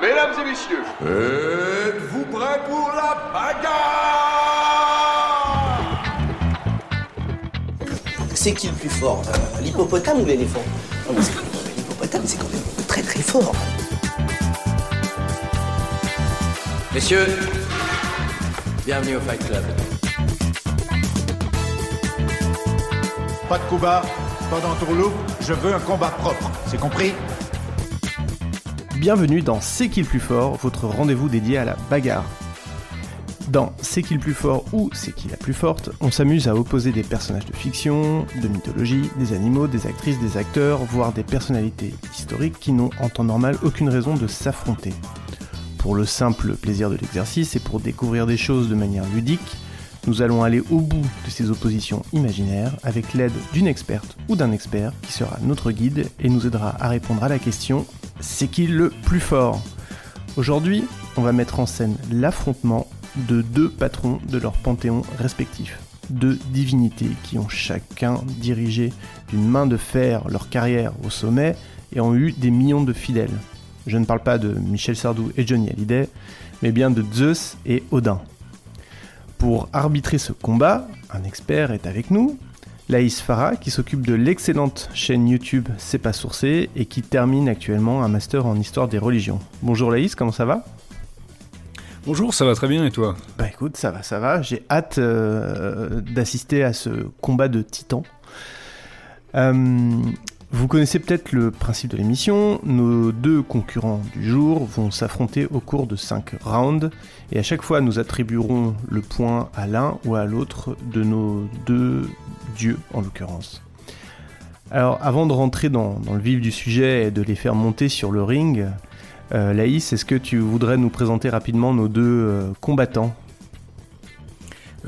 Mesdames et messieurs, êtes-vous prêts pour la bagarre? C'est qui le plus fort euh, L'hippopotame ou l'éléphant? Non, mais c'est quand même- L'hippopotame, c'est quand même très très fort. Messieurs, bienvenue au Fight Club. Pas de coup bas, pas d'entourloupe, je veux un combat propre, c'est compris? Bienvenue dans C'est qui le plus fort, votre rendez-vous dédié à la bagarre. Dans C'est qui le plus fort ou C'est qui la plus forte, on s'amuse à opposer des personnages de fiction, de mythologie, des animaux, des actrices, des acteurs, voire des personnalités historiques qui n'ont en temps normal aucune raison de s'affronter. Pour le simple plaisir de l'exercice et pour découvrir des choses de manière ludique, nous allons aller au bout de ces oppositions imaginaires avec l'aide d'une experte ou d'un expert qui sera notre guide et nous aidera à répondre à la question c'est qui le plus fort? Aujourd'hui, on va mettre en scène l'affrontement de deux patrons de leur panthéon respectif. Deux divinités qui ont chacun dirigé d'une main de fer leur carrière au sommet et ont eu des millions de fidèles. Je ne parle pas de Michel Sardou et Johnny Hallyday, mais bien de Zeus et Odin. Pour arbitrer ce combat, un expert est avec nous, Laïs Farah, qui s'occupe de l'excellente chaîne YouTube C'est pas sourcé et qui termine actuellement un master en histoire des religions. Bonjour Laïs, comment ça va? Bonjour, ça va très bien et toi? Bah écoute, ça va, ça va. J'ai hâte euh, d'assister à ce combat de titans. Euh, vous connaissez peut-être le principe de l'émission. Nos deux concurrents du jour vont s'affronter au cours de 5 rounds. Et à chaque fois, nous attribuerons le point à l'un ou à l'autre de nos deux dieux, en l'occurrence. Alors, avant de rentrer dans, le vif du sujet et de les faire monter sur le ring, euh, Laïs, est-ce que tu voudrais nous présenter rapidement nos deux euh, combattants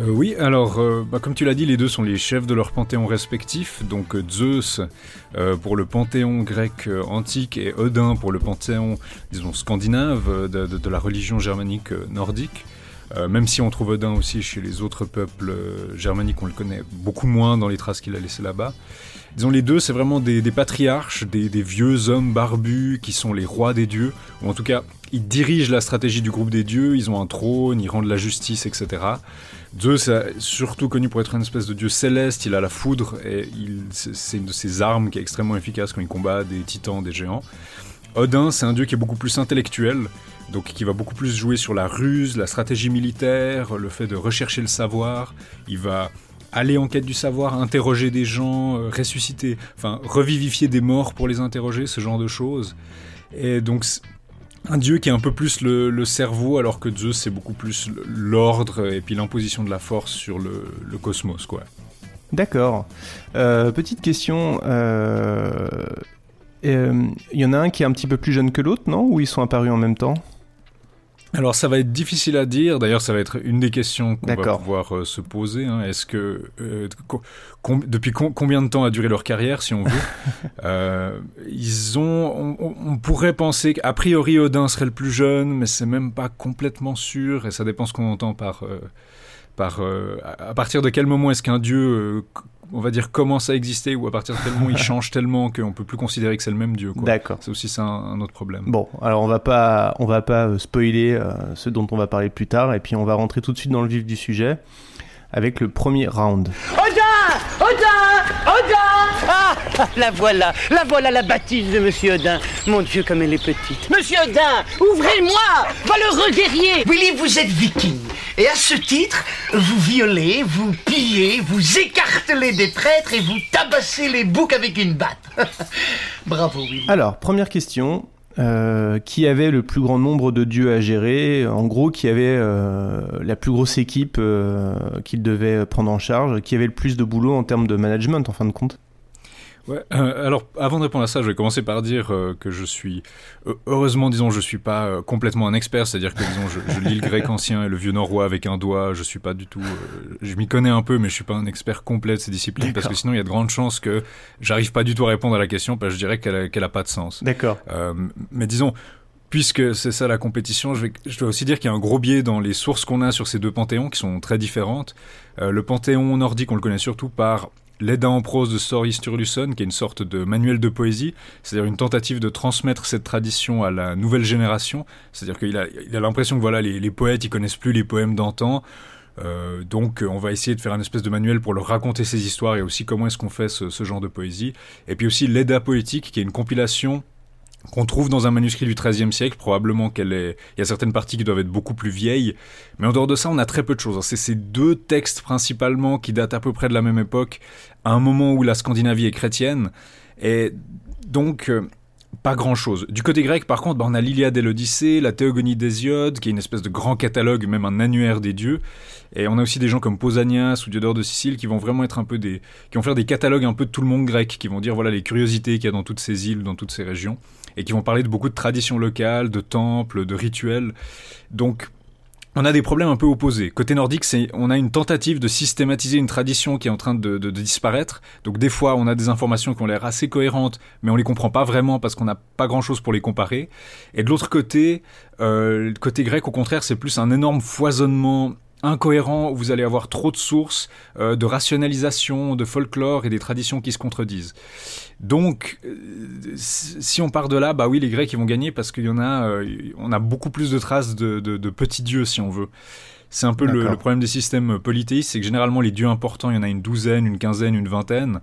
Euh, Oui, alors, euh, bah, comme tu l'as dit, les deux sont les chefs de leur panthéon respectif. Donc euh, Zeus pour le panthéon grec antique et Odin pour le panthéon, disons, scandinave de, la religion germanique nordique. Même si on trouve Odin aussi chez les autres peuples germaniques, on le connaît beaucoup moins dans les traces qu'il a laissées là-bas. Disons, les deux, c'est vraiment des, patriarches, des vieux hommes barbus qui sont les rois des dieux, ou en tout cas, ils dirigent la stratégie du groupe des dieux, ils ont un trône, ils rendent la justice, etc. Zeus est surtout connu pour être une espèce de dieu céleste, il a la foudre, et c'est c'est une de ses armes qui est extrêmement efficace quand il combat des titans, des géants. Odin, c'est un dieu qui est beaucoup plus intellectuel, donc qui va beaucoup plus jouer sur la ruse, la stratégie militaire, le fait de rechercher le savoir. Il va aller en quête du savoir, interroger des gens, euh, ressusciter, enfin revivifier des morts pour les interroger, ce genre de choses. Et donc c'est un dieu qui est un peu plus le, cerveau, alors que Zeus c'est beaucoup plus l'ordre et puis l'imposition de la force sur le, cosmos, quoi. D'accord. Euh, petite question. euh, euh, Il y en a un qui est un petit peu plus jeune que l'autre, non? Ou ils sont apparus en même temps? Alors ça va être difficile à dire. D'ailleurs, ça va être une des questions qu'on va pouvoir euh, se poser. hein. Est-ce que euh, com- depuis com- combien de temps a duré leur carrière, si on veut Euh, Ils ont. On, pourrait penser qu'a priori Odin serait le plus jeune, mais c'est même pas complètement sûr. Et ça dépend ce qu'on entend par euh, par. euh, à partir de quel moment est-ce qu'un dieu euh, on va dire commence à exister ou à partir de quel moment il change tellement qu'on peut plus considérer que c'est le même dieu. D'accord. C'est aussi ça un, un autre problème. Bon, alors on va pas, on va pas euh, spoiler euh, ce dont on va parler plus tard, et puis on va rentrer tout de suite dans le vif du sujet avec le premier round. Odin Odin Odin Ah La voilà La voilà la bâtisse de Monsieur Odin Mon Dieu, comme elle est petite Monsieur Odin Ouvrez-moi Valeureux guerrier Willy, vous êtes viking. Et à ce titre, vous violez, vous pillez, vous écartelez des prêtres et vous tabassez les boucs avec une batte. Bravo, Willy. Alors, première question. euh, qui avait le plus grand nombre de dieux à gérer, en gros qui avait euh, la plus grosse équipe euh, qu'il devait prendre en charge, qui avait le plus de boulot en termes de management en fin de compte? Ouais, euh, alors avant de répondre à ça, je vais commencer par dire euh, que je suis euh, heureusement, disons, je suis pas euh, complètement un expert, c'est-à-dire que disons, je, je, lis le grec ancien et le vieux norrois avec un doigt. Je suis pas du tout, je m'y connais un peu, mais je suis pas un expert complet de ces disciplines parce que sinon il y a de grandes chances que j'arrive pas du tout à répondre à la question parce que je dirais qu'elle a, qu'elle a pas de sens. D'accord. Mais disons. Puisque c'est ça la compétition, je, vais, je dois aussi dire qu'il y a un gros biais dans les sources qu'on a sur ces deux panthéons qui sont très différentes. Euh, le panthéon nordique, on le connaît surtout par L'Edda en prose de Snorri Sturluson, qui est une sorte de manuel de poésie, c'est-à-dire une tentative de transmettre cette tradition à la nouvelle génération. C'est-à-dire qu'il a, l'impression que voilà, les, poètes, ils connaissent plus les poèmes d'antan. Euh, donc on va essayer de faire un espèce de manuel pour leur raconter ces histoires et aussi comment est-ce qu'on fait ce, ce, genre de poésie. Et puis aussi l'Edda poétique, qui est une compilation qu'on trouve dans un manuscrit du XIIIe siècle, probablement qu'elle est... Il y a certaines parties qui doivent être beaucoup plus vieilles, mais en dehors de ça, on a très peu de choses. C'est ces deux textes principalement qui datent à peu près de la même époque, à un moment où la Scandinavie est chrétienne, et donc... Euh, pas grand chose. Du côté grec, par contre, bah, on a l'Iliade et l'Odyssée, la Théogonie d'Hésiode, qui est une espèce de grand catalogue, même un annuaire des dieux. Et on a aussi des gens comme Pausanias ou Diodore de Sicile qui vont vraiment être un peu des, qui vont faire des catalogues un peu de tout le monde grec, qui vont dire voilà les curiosités qu'il y a dans toutes ces îles, dans toutes ces régions, et qui vont parler de beaucoup de traditions locales, de temples, de rituels. Donc on a des problèmes un peu opposés. Côté nordique, c'est on a une tentative de systématiser une tradition qui est en train de, disparaître. Donc des fois, on a des informations qui ont l'air assez cohérentes, mais on les comprend pas vraiment parce qu'on n'a pas grand-chose pour les comparer. Et de l'autre côté, euh, côté grec, au contraire, c'est plus un énorme foisonnement incohérent où vous allez avoir trop de sources, euh, de rationalisation, de folklore et des traditions qui se contredisent. Donc, euh, si on part de là, bah oui, les Grecs ils vont gagner parce qu'il y en a, euh, on a beaucoup plus de traces de, de, de petits dieux si on veut. C'est un peu le, le, problème des systèmes polythéistes, c'est que généralement les dieux importants, il y en a une douzaine, une quinzaine, une vingtaine.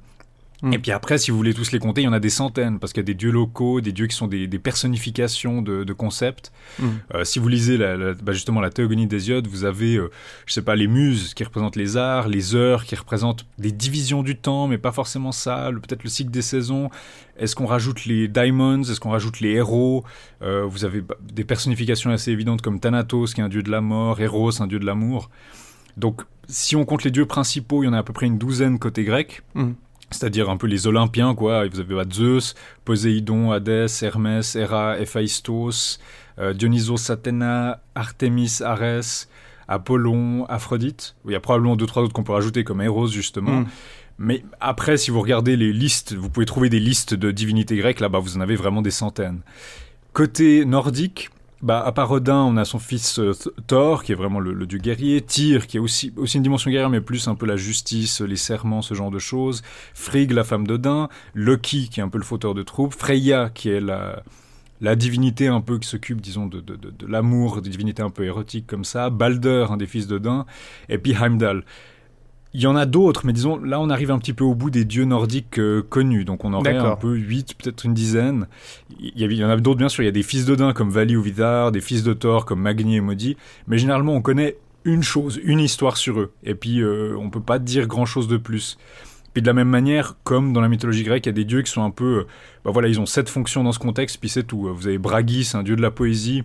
Mm. Et puis après, si vous voulez tous les compter, il y en a des centaines, parce qu'il y a des dieux locaux, des dieux qui sont des, des personnifications de, de concepts. Mm. Euh, si vous lisez la, la, bah justement la Théogonie d'Hésiode, vous avez, euh, je sais pas, les muses qui représentent les arts, les heures qui représentent des divisions du temps, mais pas forcément ça, peut-être le cycle des saisons. Est-ce qu'on rajoute les diamonds? Est-ce qu'on rajoute les héros? Euh, Vous avez des personnifications assez évidentes comme Thanatos, qui est un dieu de la mort, Eros, un dieu de l'amour. Donc, si on compte les dieux principaux, il y en a à peu près une douzaine côté grec. Mm c'est-à-dire un peu les Olympiens, quoi. Vous avez Zeus, Poséidon, Hadès, Hermès, Héra, Héphaïstos, euh, Dionysos, Athéna, Artémis, Arès, Apollon, Aphrodite. Il y a probablement deux, trois autres qu'on peut rajouter, comme Eros, justement. Mm. Mais après, si vous regardez les listes, vous pouvez trouver des listes de divinités grecques, là-bas, vous en avez vraiment des centaines. Côté nordique, bah, à part Odin, on a son fils euh, Thor, qui est vraiment le, le, dieu guerrier. Tyr, qui est aussi, aussi une dimension guerrière, mais plus un peu la justice, les serments, ce genre de choses. Frigg, la femme d'Odin. Loki, qui est un peu le fauteur de troupes. Freya, qui est la, la divinité un peu qui s'occupe, disons, de, de, de, de l'amour, des divinités un peu érotiques comme ça. Balder, un des fils d'Odin. Et puis Heimdall. Il y en a d'autres, mais disons, là, on arrive un petit peu au bout des dieux nordiques euh, connus. Donc, on aurait un peu huit, peut-être une dizaine. Il y, en a d'autres, bien sûr. Il y a des fils d'Odin comme Vali ou Vidar, des fils de Thor comme Magni et Modi. Mais généralement, on connaît une chose, une histoire sur eux. Et puis, euh, on peut pas dire grand-chose de plus. Puis de la même manière, comme dans la mythologie grecque, il y a des dieux qui sont un peu... Euh, bah voilà, ils ont cette fonction dans ce contexte, puis c'est tout. Vous avez Bragis, un dieu de la poésie.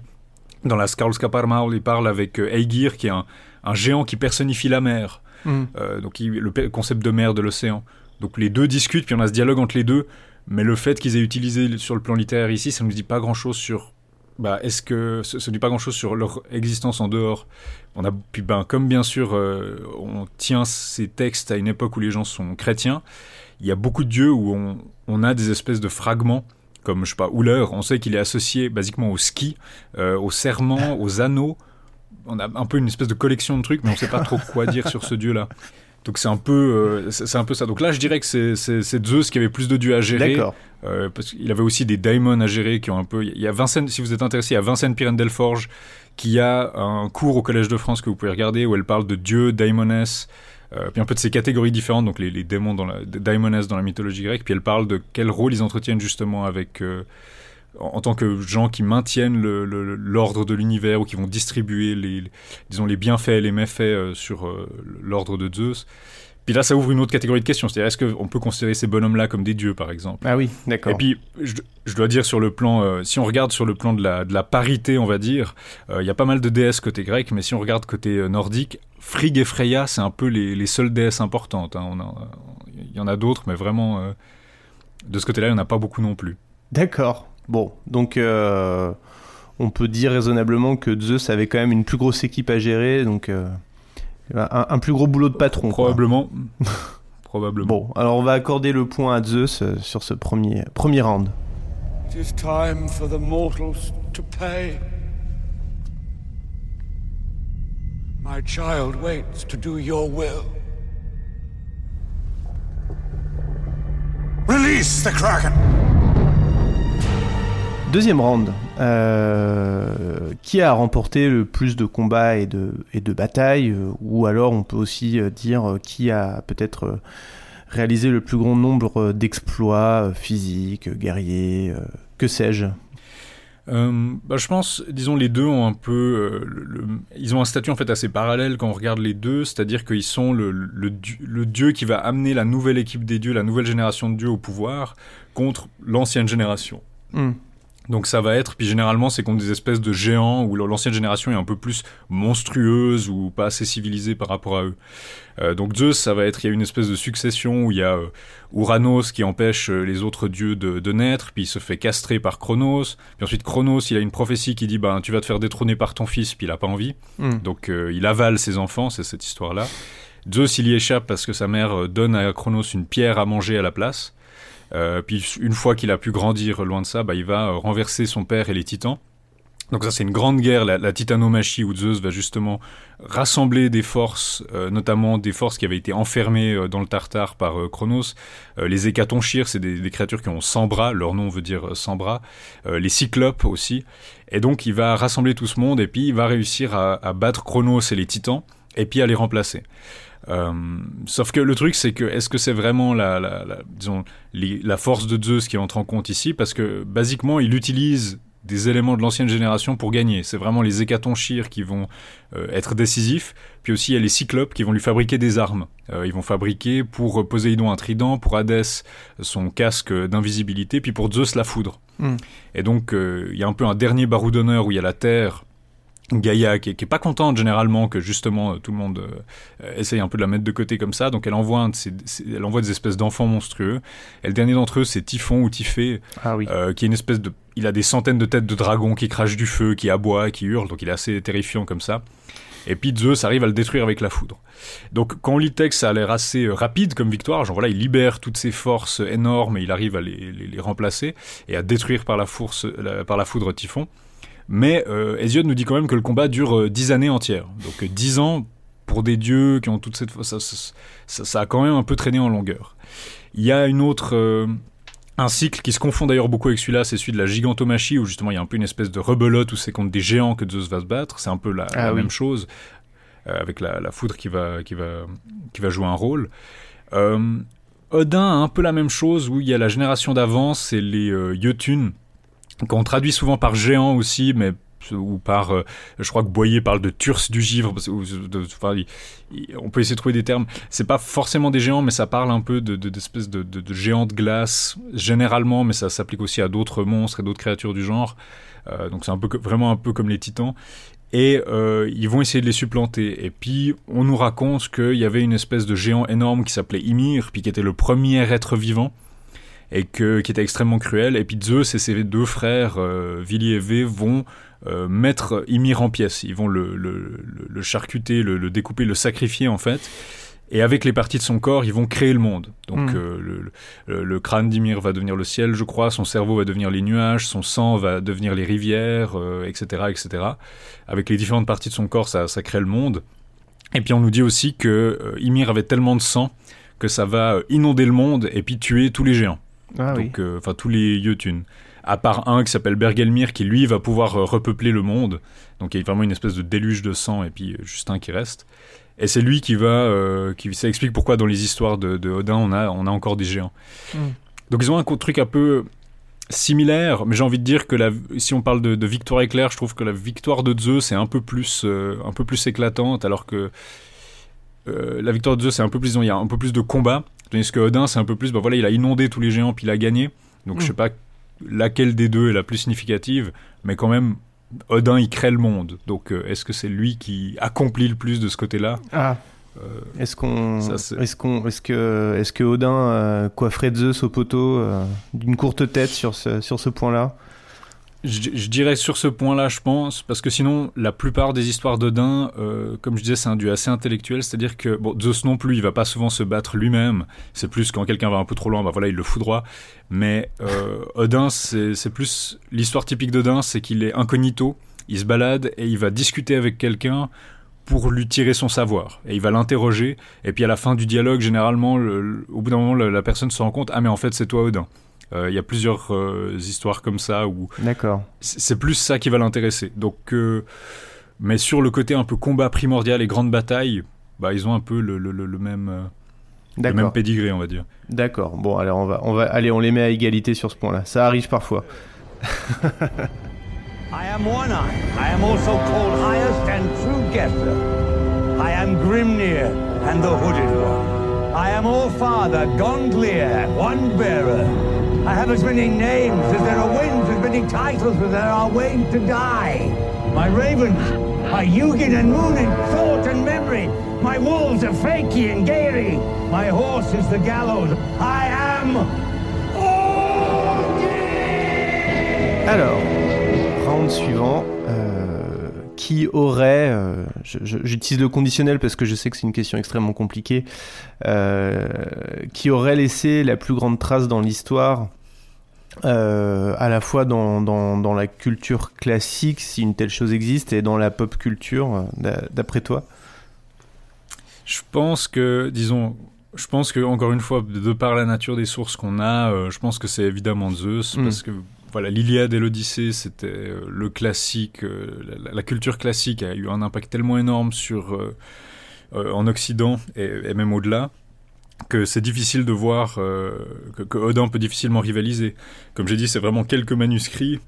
Dans la Skarlskaparmaul, il parle avec Aegir, qui est un, un géant qui personnifie la mer. Mmh. Euh, donc le concept de mer de l'océan. Donc les deux discutent, puis on a ce dialogue entre les deux. Mais le fait qu'ils aient utilisé sur le plan littéraire ici, ça ne nous dit pas grand-chose sur. Bah, est-ce que ça ne dit pas grand-chose sur leur existence en dehors On a puis ben comme bien sûr euh, on tient ces textes à une époque où les gens sont chrétiens. Il y a beaucoup de dieux où on, a des espèces de fragments comme je sais pas Uller. On sait qu'il est associé basiquement au ski, euh, au serment, aux anneaux on a un peu une espèce de collection de trucs, mais on sait pas trop quoi dire sur ce dieu-là. Donc c'est un peu, euh, c'est un peu ça. Donc là, je dirais que c'est Zeus qui avait plus de dieux à gérer. D'accord. Euh, parce qu'il avait aussi des daimons à gérer qui ont un peu. Il y a Vincennes, si vous êtes intéressé, il y a Vincennes Pirène Delforge qui a un cours au Collège de France que vous pouvez regarder où elle parle de dieux, daimonesses, euh, puis un peu de ces catégories différentes, donc les, les démons dans la, dans la mythologie grecque. Puis elle parle de quel rôle ils entretiennent justement avec euh, en tant que gens qui maintiennent l'ordre de l'univers ou qui vont distribuer les, les, disons les bienfaits et les méfaits euh, sur euh, l'ordre de Zeus. Puis là, ça ouvre une autre catégorie de questions. C'est-à-dire, est-ce qu'on peut considérer ces bonhommes-là comme des dieux, par exemple? Ah oui, d'accord. Et puis, je, je dois dire sur le plan, euh, si on regarde sur le plan de la, de la parité, on va dire, il y a pas mal de déesses côté grec, mais si on regarde côté nordique, Frigg et Freya, c'est un peu les, les seules déesses importantes. hein. Il y en a d'autres, mais vraiment, de ce côté-là, il n'y en a pas beaucoup non plus. D'accord. Bon, donc euh, on peut dire raisonnablement que Zeus avait quand même une plus grosse équipe à gérer, donc euh, un, un plus gros boulot de patron. Probablement. Probablement. Bon, alors on va accorder le point à Zeus euh, sur ce premier, premier round. It is time for the mortals to pay. My child waits to do your will. Release the Kraken! Deuxième round. Euh, qui a remporté le plus de combats et de, et de batailles euh, Ou alors on peut aussi euh, dire qui a peut-être réalisé le plus grand nombre d'exploits physiques, guerriers, que sais-je? Euh, bah, je pense, disons, les deux ont un peu, euh, le- le- ils ont un statut en fait assez parallèle quand on regarde les deux, c'est-à-dire qu'ils sont le, le, dieu- le dieu qui va amener la nouvelle équipe des dieux, la nouvelle génération de dieux au pouvoir contre l'ancienne génération. Hmm. Donc ça va être, puis généralement c'est contre des espèces de géants où l'ancienne génération est un peu plus monstrueuse ou pas assez civilisée par rapport à eux. Euh, donc Zeus, ça va être, il y a une espèce de succession où il y a euh, Uranos qui empêche euh, les autres dieux de, de naître, puis il se fait castrer par Chronos. Puis ensuite Chronos, il a une prophétie qui dit, ben tu vas te faire détrôner par ton fils, puis il a pas envie. Hmm. Donc euh, il avale ses enfants, c'est cette histoire-là. Zeus, il y échappe parce que sa mère donne à Chronos une pierre à manger à la place. Euh, puis une fois qu'il a pu grandir loin de ça, bah, il va euh, renverser son père et les titans. Donc ça c'est une grande guerre, la, titanomachie où Zeus va justement rassembler des forces, euh, notamment des forces qui avaient été enfermées euh, dans le Tartare par euh, Chronos. Euh, les hécatonchires, c'est des, créatures qui ont 100 bras, leur nom veut dire euh, 100 bras. Les cyclopes aussi. Et donc il va rassembler tout ce monde et puis il va réussir à, à battre Chronos et les titans et puis à les remplacer. Euh, sauf que le truc, c'est que est-ce que c'est vraiment la, la, la- disons, les- la force de Zeus qui entre en compte ici? Parce que basiquement, il utilise des éléments de l'ancienne génération pour gagner. C'est vraiment les hécatonchires qui vont euh, être décisifs. Puis aussi, il y a les cyclopes qui vont lui fabriquer des armes. Euh, ils vont fabriquer pour Poséidon un trident, pour Hadès son casque d'invisibilité, puis pour Zeus la foudre. Hmm. Et donc, il y a un peu un dernier barou d'honneur où il y a la Terre, Gaïa, qui est, qui est pas contente généralement que justement euh, tout le monde euh, essaye un peu de la mettre de côté comme ça. Donc elle envoie, un de elle envoie des espèces d'enfants monstrueux. Et le dernier d'entre eux, c'est Typhon ou Typhée, Ah oui. euh, qui est une espèce de... Il a des centaines de têtes de dragons qui crachent du feu, qui aboient, qui hurlent, donc il est assez terrifiant comme ça. Et puis Zeus arrive à le détruire avec la foudre. Donc quand on lit le texte, ça a l'air assez euh, rapide comme victoire. Genre voilà, il libère toutes ses forces énormes et il arrive à les, les- les remplacer et à détruire par la, fource, la- par la foudre Typhon. Mais euh, Hésiode nous dit quand même que le combat dure euh, 10 années entières. Donc euh, 10 ans pour des dieux qui ont toute cette... Ça, ça, ça, ça a quand même un peu traîné en longueur. Il y a une autre... euh, un cycle qui se confond d'ailleurs beaucoup avec celui-là, c'est celui de la gigantomachie, où justement il y a un peu une espèce de rebelote où c'est contre des géants que Zeus va se battre. C'est un peu la, Ah la oui. même chose, euh, avec la, la foudre qui va, qui, va, qui va jouer un rôle. Euh, Odin a un peu la même chose, où il y a la génération d'avant, c'est les Jötunn, qu'on traduit souvent par géants aussi, mais ou par, euh, je crois que Boyer parle de Turs du givre, ou de- on peut essayer de trouver des termes. C'est pas forcément des géants, mais ça parle un peu de, de- d'espèces de, de, de géants de glace, généralement, mais ça s'applique aussi à d'autres monstres et d'autres créatures du genre. Euh, donc c'est vraiment un peu comme les titans. Et euh, ils vont essayer de les supplanter. Et puis on nous raconte qu'il y avait une espèce de géant énorme qui s'appelait Ymir, puis qui était le premier être vivant et que, qui était extrêmement cruel. Et puis Zeus et ses deux frères, euh, Vili et Vé, vont euh, mettre Ymir en pièces. Ils vont le, le, le, le charcuter, le, le découper, le sacrifier en fait. Et avec les parties de son corps, ils vont créer le monde. Donc Mm. euh, le, crâne d'Ymir va devenir le ciel, je crois. Son cerveau va devenir les nuages. Son sang va devenir les rivières, euh, etc., etc. Avec les différentes parties de son corps, ça, ça crée le monde. Et puis on nous dit aussi que Ymir avait tellement de sang que ça va inonder le monde et puis tuer tous les géants. Ah. Donc, euh, enfin, tous les Jötunn. À part un qui s'appelle Bergelmir, qui lui va pouvoir euh, repeupler le monde. Donc, il y a vraiment une espèce de déluge de sang, et puis euh, juste un qui reste. Et c'est lui qui va, euh, qui ça explique pourquoi dans les histoires de, de Odin, on a, on a encore des géants. Mm. Donc, ils ont un truc un peu similaire, mais j'ai envie de dire que la, si on parle de, de victoire éclair, je trouve que la victoire de Zeus est un peu plus, euh, un peu plus éclatante, alors que euh, la victoire de Zeus, c'est un peu plus, il y a un peu plus de combat, tandis que Odin, c'est un peu plus, bah voilà, il a inondé tous les géants puis il a gagné. Donc Mm. je sais pas laquelle des deux est la plus significative, mais quand même, Odin, il crée le monde. Donc euh, est-ce que c'est lui qui accomplit le plus de ce côté-là? Ah. Euh, Est-ce qu'on, est-ce qu'on, est-ce que, est-ce que Odin euh, coifferait Zeus au poteau d'une courte tête sur ce, sur ce point-là? Je, dirais sur ce point-là, je pense, parce que sinon, la plupart des histoires d'Odin, euh, comme je disais, c'est un dieu assez intellectuel, c'est-à-dire que, bon, Zeus non plus, il va pas souvent se battre lui-même, c'est plus quand quelqu'un va un peu trop loin, bah voilà, il le fout droit, mais euh, Odin, c'est plus, l'histoire typique d'Odin, c'est qu'il est incognito, il se balade et il va discuter avec quelqu'un pour lui tirer son savoir, et il va l'interroger, et puis à la fin du dialogue, généralement, le- le- au bout d'un moment, la personne se rend compte, ah mais en fait, c'est toi Odin. Euh, Il y a plusieurs euh, histoires comme ça où D'accord. c'est plus ça qui va l'intéresser. Donc, euh, mais sur le côté un peu combat primordial et grande bataille, bah ils ont un peu le, le- le- le même, euh, le D'accord. même pédigré, on va dire. D'accord. Bon, alors on va, on va, allez, on les met à égalité sur ce point-là. Ça arrive parfois. I am One Eye. I am also called Highest and True Guesser. I am Grimnir and the Hooded One. I am All Father, Gondlier, One Bearer. I have as many names as there are winds, as many titles as there are ways to die. My ravens are Hugin and Moonin, thought and memory. My wolves are Fakey and Gary. My horse is the gallows. I am Alors, round suivant. euh, qui aurait, euh, j'utilise le conditionnel parce que je sais que c'est une question extrêmement compliquée, euh, qui aurait laissé la plus grande trace dans l'histoire, euh, à la fois dans, dans, dans la culture classique, si une telle chose existe, et dans la pop culture, d'a- d'après toi? Je pense que, disons, je pense que encore une fois, de par la nature des sources qu'on a, euh, je pense que c'est évidemment Zeus, Mm. parce que voilà, l'Iliade et l'Odyssée, c'était euh, le classique, euh, la, culture classique a eu un impact tellement énorme sur euh, en Occident et, même au-delà que c'est difficile de voir que, que Odin peut difficilement rivaliser. Comme j'ai dit, c'est vraiment quelques manuscrits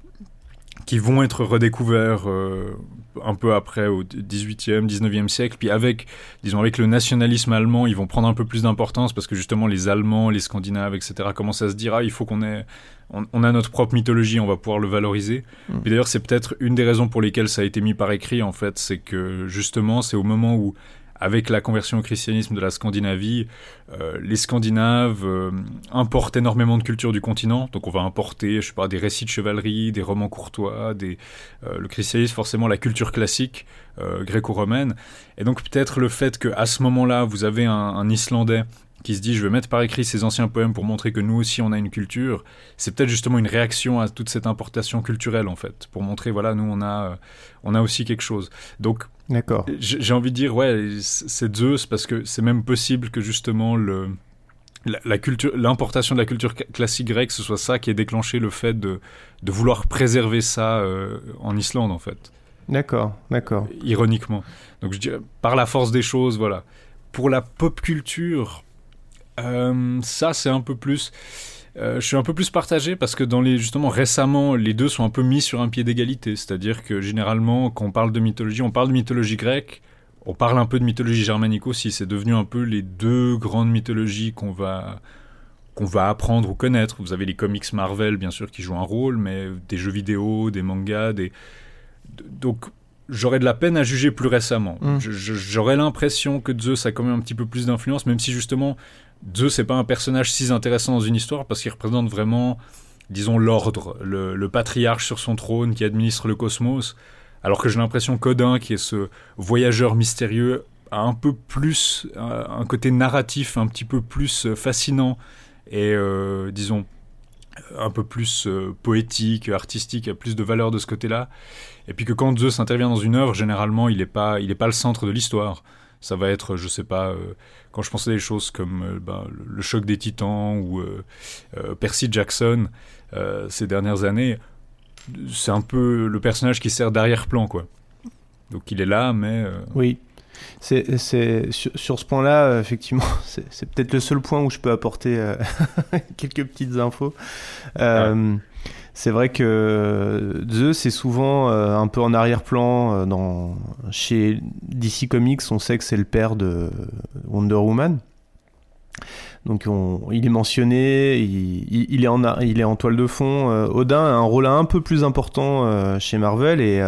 qui vont être redécouverts euh, un peu après au 18e, 19e siècle, puis avec, disons, avec le nationalisme allemand, ils vont prendre un peu plus d'importance parce que justement les Allemands, les Scandinaves, etc. commencent à se dire ah il faut qu'on ait, on, on a notre propre mythologie, on va pouvoir le valoriser. Mm. Puis d'ailleurs c'est peut-être une des raisons pour lesquelles ça a été mis par écrit en fait, c'est que justement c'est au moment où avec la conversion au christianisme de la Scandinavie, euh, les Scandinaves euh, importent énormément de culture du continent. Donc on va importer, je sais pas, des récits de chevalerie, des romans courtois, des, euh, le christianisme, forcément la culture classique gréco-romaine. Et donc peut-être le fait qu'à ce moment-là, vous avez un Islandais qui se dit je vais mettre par écrit ces anciens poèmes pour montrer que nous aussi on a une culture, c'est peut-être justement une réaction à toute cette importation culturelle en fait, pour montrer voilà nous on a euh, on a aussi quelque chose. Donc D'accord. j'ai envie de dire ouais c'est Zeus parce que c'est même possible que justement le la, la culture l'importation de la culture classique grecque ce soit ça qui ait déclenché le fait de de vouloir préserver ça euh, en Islande en fait D'accord, d'accord. ironiquement. Donc je dirais, par la force des choses, voilà. Pour la pop culture, euh, ça c'est un peu plus. euh, je suis un peu plus partagé parce que dans les justement récemment les deux sont un peu mis sur un pied d'égalité, c'est-à-dire que généralement quand on parle de mythologie, on parle de mythologie grecque, on parle un peu de mythologie germanique aussi, c'est devenu un peu les deux grandes mythologies qu'on va qu'on va apprendre ou connaître. Vous avez les comics Marvel bien sûr qui jouent un rôle, mais des jeux vidéo, des mangas, des donc j'aurais de la peine à juger plus récemment. Mm. Je- J'aurais l'impression que Zeus a quand même un petit peu plus d'influence, même si justement Zeus n'est pas un personnage si intéressant dans une histoire parce qu'il représente vraiment, disons, l'ordre, le, patriarche sur son trône qui administre le cosmos. Alors que j'ai l'impression qu'Odin, qui est ce voyageur mystérieux, a un peu plus euh, un côté narratif, un petit peu plus euh, fascinant et, euh, disons, un peu plus poétique, artistique, a plus de valeur de ce côté-là. Et puis que quand Zeus intervient dans une œuvre, généralement, il n'est pas, pas le centre de l'histoire. Ça va être, je sais pas, euh, quand je pensais à des choses comme euh, ben, le, choc des titans ou euh, Percy Jackson ces dernières années, c'est un peu le personnage qui sert d'arrière-plan, quoi. Donc il est là, mais... Oui. C'est, c'est, sur, sur ce point-là, euh, effectivement, c'est, c'est peut-être le seul point où je peux apporter euh, quelques petites infos. Euh, C'est vrai que Zeus est souvent euh, un peu en arrière-plan euh, dans, chez DC Comics, on sait que c'est le père de Wonder Woman. Donc il est mentionné, il, est en, il est en toile de fond. Odin a un rôle un peu plus important chez Marvel et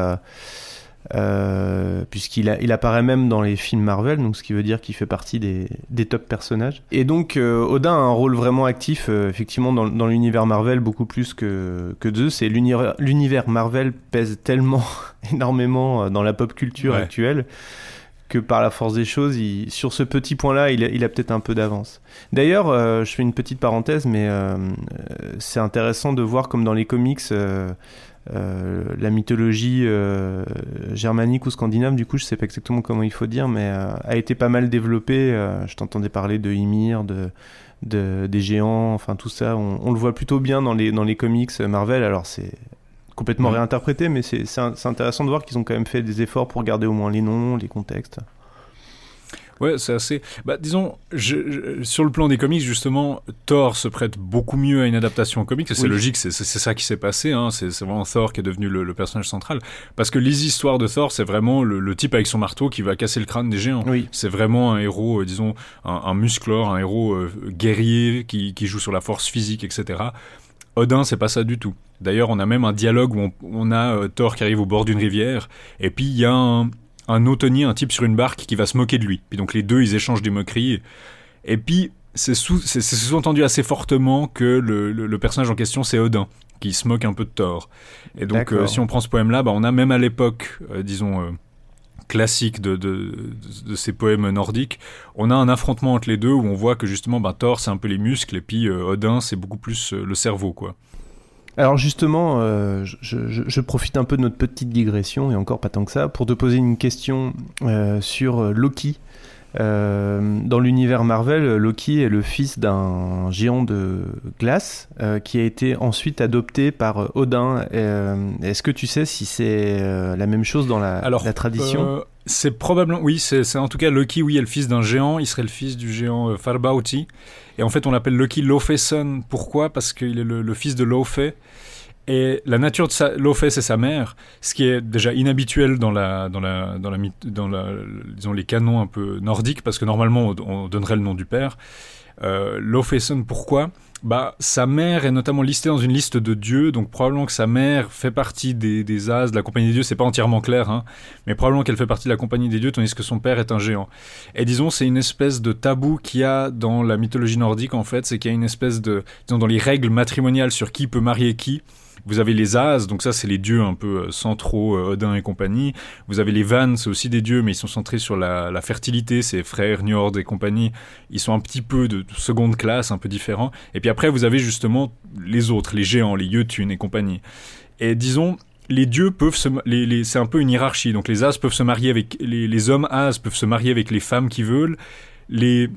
euh, puisqu'il il apparaît même dans les films Marvel, donc ce qui veut dire qu'il fait partie des, des, top personnages. Et donc euh, Odin a un rôle vraiment actif, euh, effectivement, dans, dans l'univers Marvel, beaucoup plus que, que Zeus. Et l'univers Marvel pèse tellement énormément dans la pop culture actuelle que par la force des choses, sur ce petit point-là, il, a peut-être un peu d'avance. D'ailleurs, je fais une petite parenthèse, mais c'est intéressant de voir comme dans les comics, euh, la mythologie euh, germanique ou scandinave, du coup, je sais pas exactement comment il faut dire, mais euh, a été pas mal développée. je t'entendais parler de Ymir, de, des géants, enfin tout ça. On, le voit plutôt bien dans les, dans les comics Marvel. Alors c'est complètement réinterprété, mais c'est intéressant de voir qu'ils ont quand même fait des efforts pour garder au moins les noms, les contextes. Ouais, c'est assez. Bah, disons, sur le plan des comics, justement, Thor se prête beaucoup mieux à une adaptation en comics, et c'est logique, c'est ça qui s'est passé, hein, c'est vraiment Thor qui est devenu le, personnage central. Parce que les histoires de Thor, c'est vraiment le, type avec son marteau qui va casser le crâne des géants. Oui. C'est vraiment un héros, euh, disons, un, un, musclore, un héros euh, guerrier qui, qui joue sur la force physique, etc. Odin, c'est pas ça du tout. D'ailleurs, on a même un dialogue où on, a euh, Thor qui arrive au bord d'une rivière, et puis il y a un, un autonnier, un type sur une barque qui va se moquer de lui. Puis donc les deux, ils échangent des moqueries. Et puis c'est sous-entendu assez fortement que le, personnage en question, c'est Odin, qui se moque un peu de Thor. Et donc euh, si on prend ce poème-là, bah, on a même à l'époque, euh, disons... Euh, classique de, de, ces poèmes nordiques, on a un affrontement entre les deux où on voit que justement bah, Thor c'est un peu les muscles et puis Odin c'est beaucoup plus le cerveau quoi. Alors justement, euh, je, profite un peu de notre petite digression, et encore pas tant que ça, pour te poser une question euh, sur euh, dans l'univers Marvel, Loki est le fils d'un géant de glace qui a été ensuite adopté par Odin. Est-ce que tu sais si c'est la même chose dans la, la tradition? C'est probablement, oui, c'est en tout cas Loki, oui, est le fils d'un géant. Il serait le fils du géant Farbauti. Et en fait, on l'appelle Loki Lofeson. Pourquoi? Parce qu'il est le, fils de Lofe. Et la nature de Lofe, c'est sa mère, ce qui est déjà inhabituel dans la, dans la, dans la, disons les canons un peu nordiques, parce que normalement on, donnerait le nom du père. Euh, Lofeson, pourquoi? Bah, sa mère est notamment listée dans une liste de dieux, donc probablement que sa mère fait partie des, des As, de la compagnie des dieux, c'est pas entièrement clair, hein, mais probablement qu'elle fait partie de la compagnie des dieux, tandis que son père est un géant. Et disons, c'est une espèce de tabou qu'il y a dans la mythologie nordique, en fait, c'est qu'il y a une espèce de, disons, dans les règles matrimoniales sur qui peut marier qui, vous avez les As, donc ça c'est les dieux un peu euh, centraux, euh, Odin et compagnie. Vous avez les Van, c'est aussi des dieux, mais ils sont centrés sur la, fertilité, c'est frères, Njord et compagnie. Ils sont un petit peu de, seconde classe, un peu différents. Et puis après, vous avez justement les autres, les géants, les Jotun et compagnie. Et disons, les dieux peuvent se, les, c'est un peu une hiérarchie. Donc les As peuvent se marier avec les, hommes As peuvent se marier avec les femmes qui veulent. Les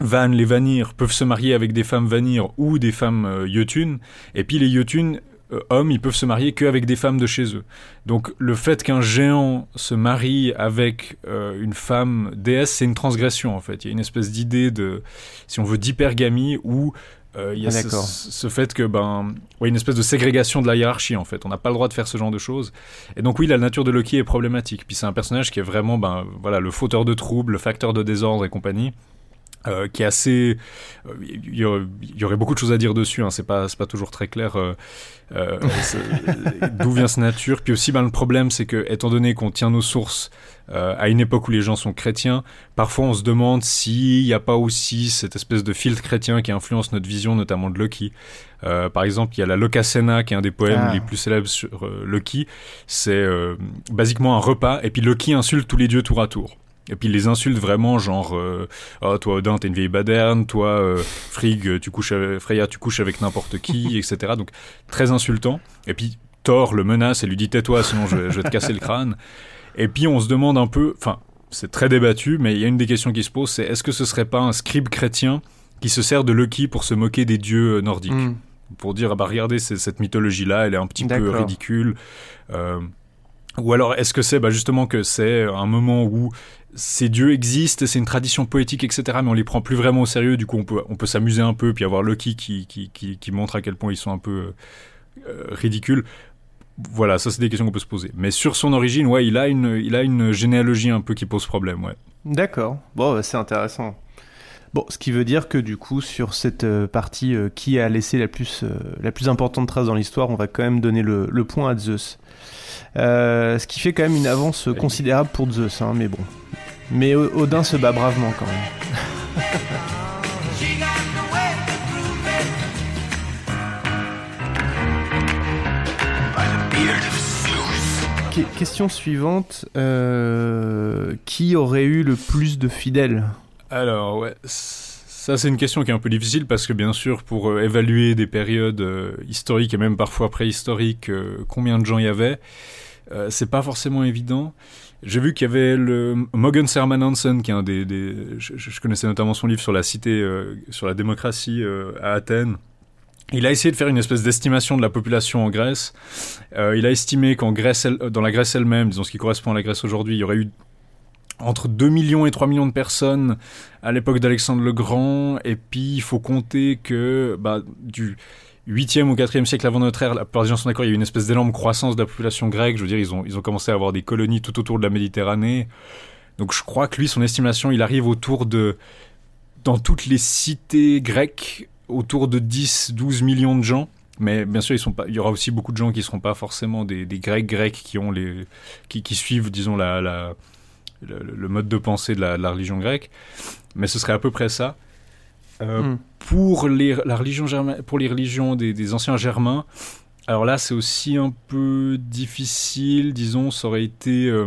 Van, les Vanir peuvent se marier avec des femmes Vanir ou des femmes euh, Jotun. Et puis les Jotun euh, hommes, ils peuvent se marier qu'avec des femmes de chez eux. Donc le fait qu'un géant se marie avec euh, une femme déesse, c'est une transgression en fait. Il y a une espèce d'idée de, si on veut, d'hypergamie où euh, il y a ah, ce, fait que ben, ouais, une espèce de ségrégation de la hiérarchie en fait. On n'a pas le droit de faire ce genre de choses. Et donc oui, la nature de Loki est problématique. Puis c'est un personnage qui est vraiment ben voilà le fauteur de troubles, le facteur de désordre et compagnie. Euh, qui est assez. Il euh, y, aurait beaucoup de choses à dire dessus. Hein, c'est pas, pas toujours très clair euh, euh d'où vient cette nature. Puis aussi, ben, le problème, c'est que étant donné qu'on tient nos sources à une époque où les gens sont chrétiens, parfois on se demande s'il n'y a pas aussi cette espèce de filtre chrétien qui influence notre vision, notamment de Loki. par exemple, il y a la Locasena, qui est un des poèmes ah. les plus célèbres sur Loki. C'est basiquement un repas, et puis Loki insulte tous les dieux tour à tour. Et puis les insultes vraiment genre euh, oh, toi Odin t'es une vieille baderne, toi euh, Frigg tu couches avec, Freya tu couches avec n'importe qui, etc. Donc très insultant. Et puis Thor le menace et lui dit tais-toi sinon je, vais te casser le crâne. Et puis on se demande un peu, enfin c'est très débattu, mais il y a une des questions qui se pose, c'est est-ce que ce serait pas un scribe chrétien qui se sert de Loki pour se moquer des dieux nordiques, hmm. pour dire ah bah regardez cette mythologie là, elle est un petit peu ridicule. Euh, ou alors est-ce que c'est bah, justement que c'est un moment où ces dieux existent, c'est une tradition poétique, etc. Mais on les prend plus vraiment au sérieux. Du coup, on peut, s'amuser un peu, puis avoir Loki qui, montre à quel point ils sont un peu euh, ridicules. voilà, ça c'est des questions qu'on peut se poser. Mais sur son origine, ouais, il a une, il a une généalogie un peu qui pose problème, ouais. D'accord. Bon, bah, c'est intéressant. Bon, ce qui veut dire que du coup, sur cette euh, partie euh, qui a laissé la plus, euh, la plus importante trace dans l'histoire, on va quand même donner le, le point à Zeus. Euh, ce qui fait quand même une avance considérable pour Zeus, hein, mais bon. Mais Odin se bat bravement quand même. Que- question suivante. qui aurait eu le plus de fidèles? Alors, ouais, ça c'est une question qui est un peu difficile parce que bien sûr, pour euh, évaluer des périodes euh, historiques et même parfois préhistoriques, euh, combien de gens il y avait, c'est pas forcément évident. J'ai vu qu'il y avait le Mogens Herman Hansen, qui est un des, je, connaissais notamment son livre sur la cité, sur la démocratie à Athènes. Il a essayé de faire une espèce d'estimation de la population en Grèce. Il a estimé qu'en Grèce, dans la Grèce elle-même, disons ce qui correspond à la Grèce aujourd'hui, il y aurait eu entre 2 millions et 3 millions de personnes à l'époque d'Alexandre le Grand, et puis il faut compter que bah, du 8e au 4e siècle avant notre ère, la plupart des gens sont d'accord, il y a eu une espèce d'énorme croissance de la population grecque, je veux dire, ils ont, ils ont commencé à avoir des colonies tout autour de la Méditerranée. Donc je crois que lui, son estimation, il arrive autour de, dans toutes les cités grecques, autour de 10-12 millions de gens. Mais bien sûr, ils sont pas, il y aura aussi beaucoup de gens qui ne seront pas forcément des, Grecs grecs qui, ont les, qui, suivent, disons, la, le, le mode de pensée de la, de la religion grecque. Mais ce serait à peu près ça. Euh, Mm. Pour les, la religion pour les religions des, des anciens germains, alors là, c'est aussi un peu difficile, disons, ça aurait été euh,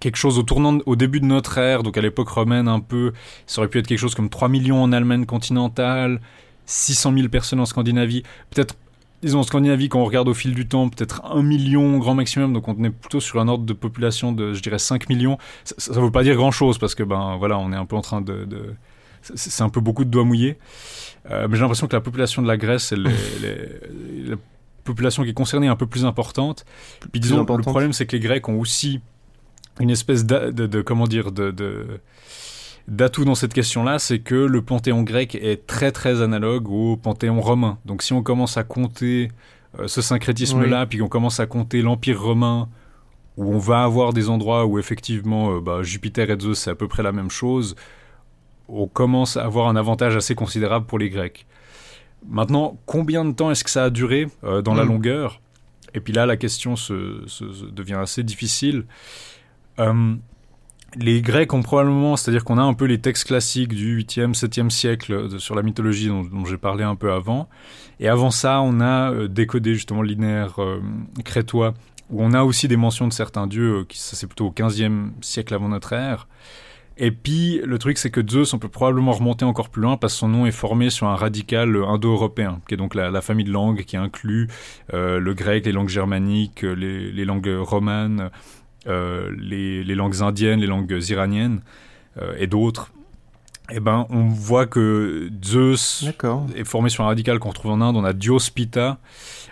quelque chose au tournant, au début de notre ère, donc à l'époque romaine un peu, ça aurait pu être quelque chose comme 3 millions en Allemagne continentale, 600 000 personnes en Scandinavie, peut-être, disons, en Scandinavie, quand on regarde au fil du temps, peut-être 1 million grand maximum, donc on est plutôt sur un ordre de population de, je dirais, 5 millions. Ça, ça veut pas dire grand-chose, parce que, ben, voilà, on est un peu en train de... de c'est un peu beaucoup de doigts mouillés. Euh, mais j'ai l'impression que la population de la Grèce, elle est- la population qui est concernée est un peu plus importante. Puis disons, importante. le problème, c'est que les Grecs ont aussi une espèce de, de, comment dire, de, de d'atout dans cette question-là, c'est que le panthéon grec est très très analogue au panthéon romain. Donc si on commence à compter euh, ce syncrétisme-là, puis qu'on commence à compter l'Empire romain, où on va avoir des endroits où effectivement euh, bah, Jupiter et Zeus c'est à peu près la même chose, on commence à avoir un avantage assez considérable pour les Grecs. Maintenant, combien de temps est-ce que ça a duré euh, dans la Mm. longueur? Et puis là, la question se, se- se devient assez difficile. Euh, les Grecs ont probablement, c'est-à-dire qu'on a un peu les textes classiques du 8e, 7e siècle de- sur la mythologie dont, j'ai parlé un peu avant. Et avant ça, on a euh, décodé justement le linéaire euh, crétois, où on a aussi des mentions de certains dieux, euh, qui, ça c'est plutôt au 15e siècle avant notre ère. Et puis, le truc, c'est que Zeus, on peut probablement remonter encore plus loin parce que son nom est formé sur un radical indo-européen, qui est donc la, famille de langues qui inclut euh, le grec, les langues germaniques, euh, les, langues romanes, euh, les, les langues indiennes, les langues iraniennes euh, et d'autres. Eh ben, on voit que Zeus est formé sur un radical qu'on retrouve en Inde. On a Dios Pita.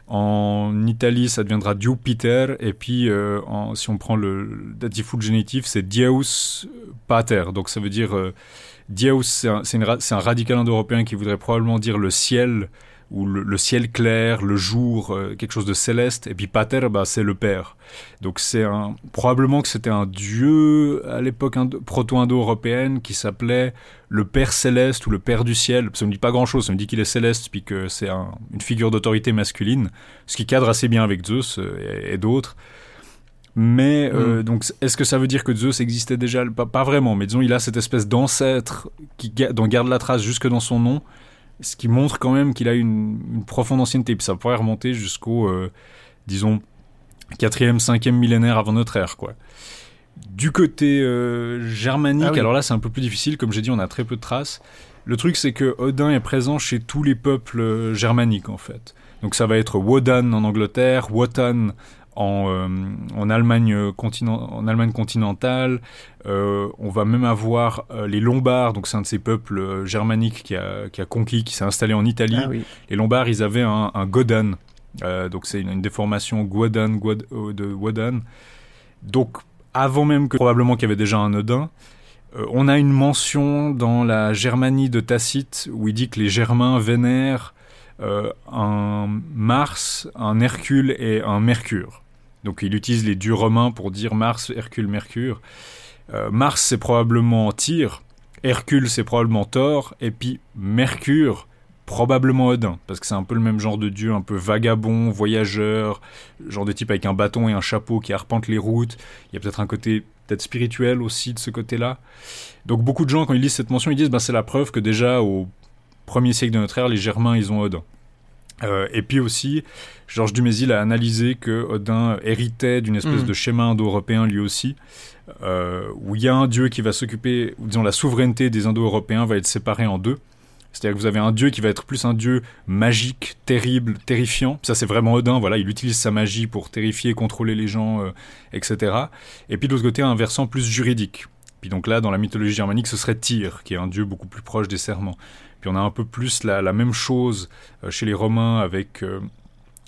En Italie, ça deviendra Jupiter. Et puis, euh, en- si on prend le, datif ou le génitif, c'est Deus Pater. Donc, ça veut dire euh, Deus, un, c'est un radical indo-européen qui voudrait probablement dire le ciel ou le, le ciel clair, le jour, euh, quelque chose de céleste. Et puis Pater, bah, c'est le père. Donc, c'est un probablement que c'était un dieu à l'époque indo- proto-indo-européenne qui s'appelait le Père céleste ou le Père du ciel. Ça me dit pas grand-chose. Ça me dit qu'il est céleste puis que c'est un- une figure d'autorité masculine, ce qui cadre assez bien avec Zeus euh, et, et d'autres. Mais euh, donc, est-ce que ça veut dire que Zeus existait déjà? Pas, pas vraiment, mais disons, il a cette espèce d'ancêtre qui dont garde la trace jusque dans son nom, ce qui montre quand même qu'il a une, une profonde ancienneté. Puis ça pourrait remonter jusqu'au, euh, disons, 4e, 5e millénaire avant notre ère, quoi. Du côté euh, germanique, Ah oui. alors là c'est un peu plus difficile, comme j'ai dit, on a très peu de traces. Le truc c'est que Odin est présent chez tous les peuples euh, germaniques en fait. Donc ça va être Wodan en Angleterre, Wotan en, euh, en, Allemagne, euh, continent- en Allemagne continentale. Euh, on va même avoir euh, les Lombards, donc c'est un de ces peuples germaniques qui a, qui a conquis, qui s'est installé en Italie. Ah oui. Les Lombards, ils avaient un, un Godan. Donc c'est une, une déformation Guadan, Guad- de Wodan. Donc avant même que probablement qu'il y avait déjà un Odin, on a une mention dans la Germanie de Tacite où il dit que les Germains vénèrent euh, un Mars, un Hercule et un Mercure. Donc il utilise les dieux romains pour dire Mars, Hercule, Mercure. Euh, Mars, c'est probablement Tyr. Hercule, c'est probablement Thor. Et puis Mercure, probablement Odin. Parce que c'est un peu le même genre de dieu, un peu vagabond, voyageur, genre de type avec un bâton et un chapeau qui arpente les routes. Il y a peut-être un côté peut-être spirituel aussi de ce côté-là. Donc beaucoup de gens, quand ils lisent cette mention, ils disent ben, c'est la preuve que déjà au premier siècle de notre ère, les Germains, ils ont Odin. Euh, et puis aussi, Georges Dumézil a analysé que Odin héritait d'une espèce Mm. de schéma indo-européen lui aussi, euh, où il y a un dieu qui va s'occuper, disons la souveraineté des indo-européens va être séparée en deux. C'est-à-dire que vous avez un dieu qui va être plus un dieu magique, terrible, terrifiant. Ça, c'est vraiment Odin. Voilà, il utilise sa magie pour terrifier, contrôler les gens, euh, etc. Et puis de l'autre côté, un versant plus juridique. Puis donc là, dans la mythologie germanique, ce serait Tyr, qui est un dieu beaucoup plus proche des serments. Puis on a un peu plus la, la même chose euh, chez les Romains avec... euh,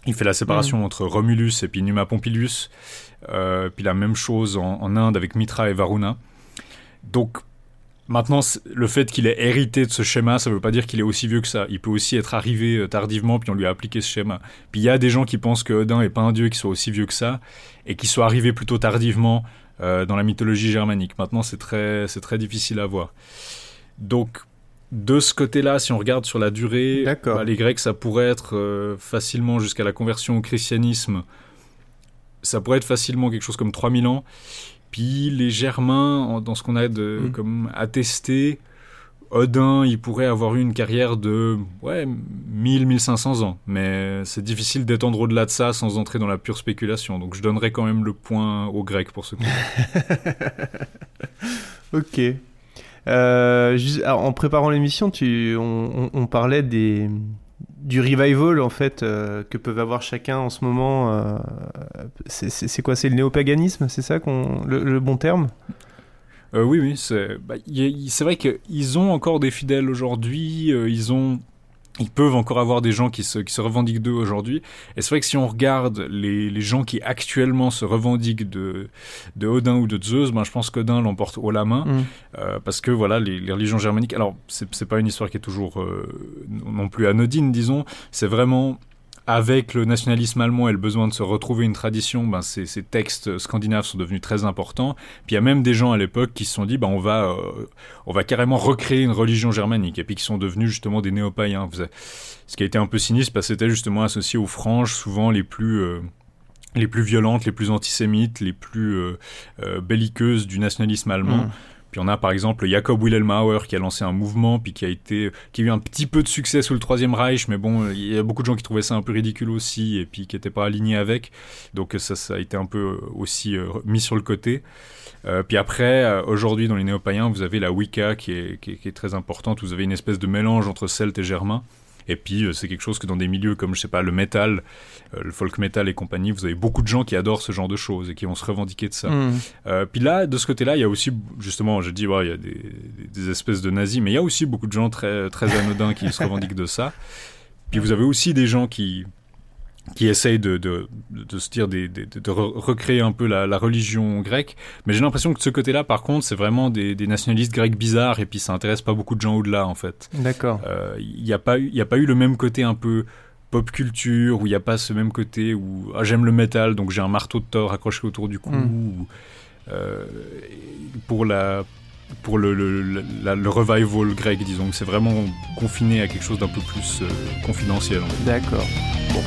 il fait la séparation entre Romulus et puis Numa Pompilius. Euh, puis la même chose en, en Inde avec Mitra et Varuna. Donc maintenant, le fait qu'il ait hérité de ce schéma, ça ne veut pas dire qu'il est aussi vieux que ça. Il peut aussi être arrivé tardivement, puis on lui a appliqué ce schéma. Puis il y a des gens qui pensent que Odin est pas un dieu qui soit aussi vieux que ça, et qui soit arrivé plutôt tardivement euh, dans la mythologie germanique. Maintenant, c'est très, c'est très difficile à voir. Donc, de ce côté-là, si on regarde sur la durée, bah, les Grecs, ça pourrait être euh, facilement jusqu'à la conversion au christianisme, ça pourrait être facilement quelque chose comme 3000 ans. Puis les Germains, en- dans ce qu'on a de, Mm. comme attesté, Odin, il pourrait avoir eu une carrière de ouais, 1000-1500 ans. Mais c'est difficile d'étendre au-delà de ça sans entrer dans la pure spéculation. Donc je donnerais quand même le point aux Grecs pour ce coup. Ok. Euh, en préparant l'émission, on, parlait du revival en fait euh, que peuvent avoir chacun en ce moment. euh, c'est- quoi C'est le néopaganisme C'est ça le, bon terme? Oui, oui, c'est bah, c'est vrai qu'ils ont encore des fidèles aujourd'hui, ils ont... Ils peuvent encore avoir des gens qui se, qui se revendiquent d'eux aujourd'hui. Et c'est vrai que si on regarde les, les gens qui actuellement se revendiquent de, de Odin ou de Zeus, ben, je pense qu'Odin l'emporte haut la main. Mm. Euh, parce que voilà, les, les religions germaniques. Alors, c'est c'est pas une histoire qui est toujours euh, non plus anodine, disons. C'est vraiment avec le nationalisme allemand et le besoin de se retrouver une tradition, ben ces, ces textes scandinaves sont devenus très importants. Puis il y a même des gens à l'époque qui se sont dit, ben on va, euh, on va carrément recréer une religion germanique, et puis qui sont devenus justement des néo-païens. Ce qui a été un peu sinistre, parce que c'était justement associé aux franges, souvent les plus euh, les plus violentes, les plus antisémites, les plus euh, euh, belliqueuses du nationalisme allemand. Mm. Puis on a par exemple Jacob Wilhelm Hauer qui a lancé un mouvement, puis qui a été, qui a eu un petit peu de succès sous le Troisième Reich, mais bon, il y a beaucoup de gens qui trouvaient ça un peu ridicule aussi, et puis qui n'étaient pas alignés avec. Donc ça, a été un peu aussi euh, mis sur le côté. Euh, puis après, euh, aujourd'hui dans les néo-païens, vous avez la Wicca qui est, qui est- très importante. Vous avez une espèce de mélange entre celtes et germains. Et puis euh, c'est quelque chose que dans des milieux comme je sais pas le métal, euh, le folk metal et compagnie, vous avez beaucoup de gens qui adorent ce genre de choses et qui vont se revendiquer de ça. Mm. Euh, puis là, de ce côté-là, il y a aussi justement, j'ai dit, ouais, il y a des, des- des espèces de nazis, mais il y a aussi beaucoup de gens très très anodins qui se revendiquent de ça. Puis vous avez aussi des gens qui qui essayent de, de, de se dire des, des- de, de re- recréer un peu la, la religion grecque. Mais j'ai l'impression que de ce côté-là, par contre, c'est vraiment des, des nationalistes grecs bizarres et puis ça intéresse pas beaucoup de gens au-delà, en fait. D'accord. Euh, Il n'y a, pas eu- il y a pas eu le même côté un peu pop culture, où il n'y a pas ce même côté où ah, j'aime le métal, donc j'ai un marteau de Thor accroché autour du cou. Mm. ou, euh, pour la pour le, le, le- la- le revival grec, disons. C'est vraiment confiné à quelque chose d'un peu plus euh, confidentiel. D'accord. Bon.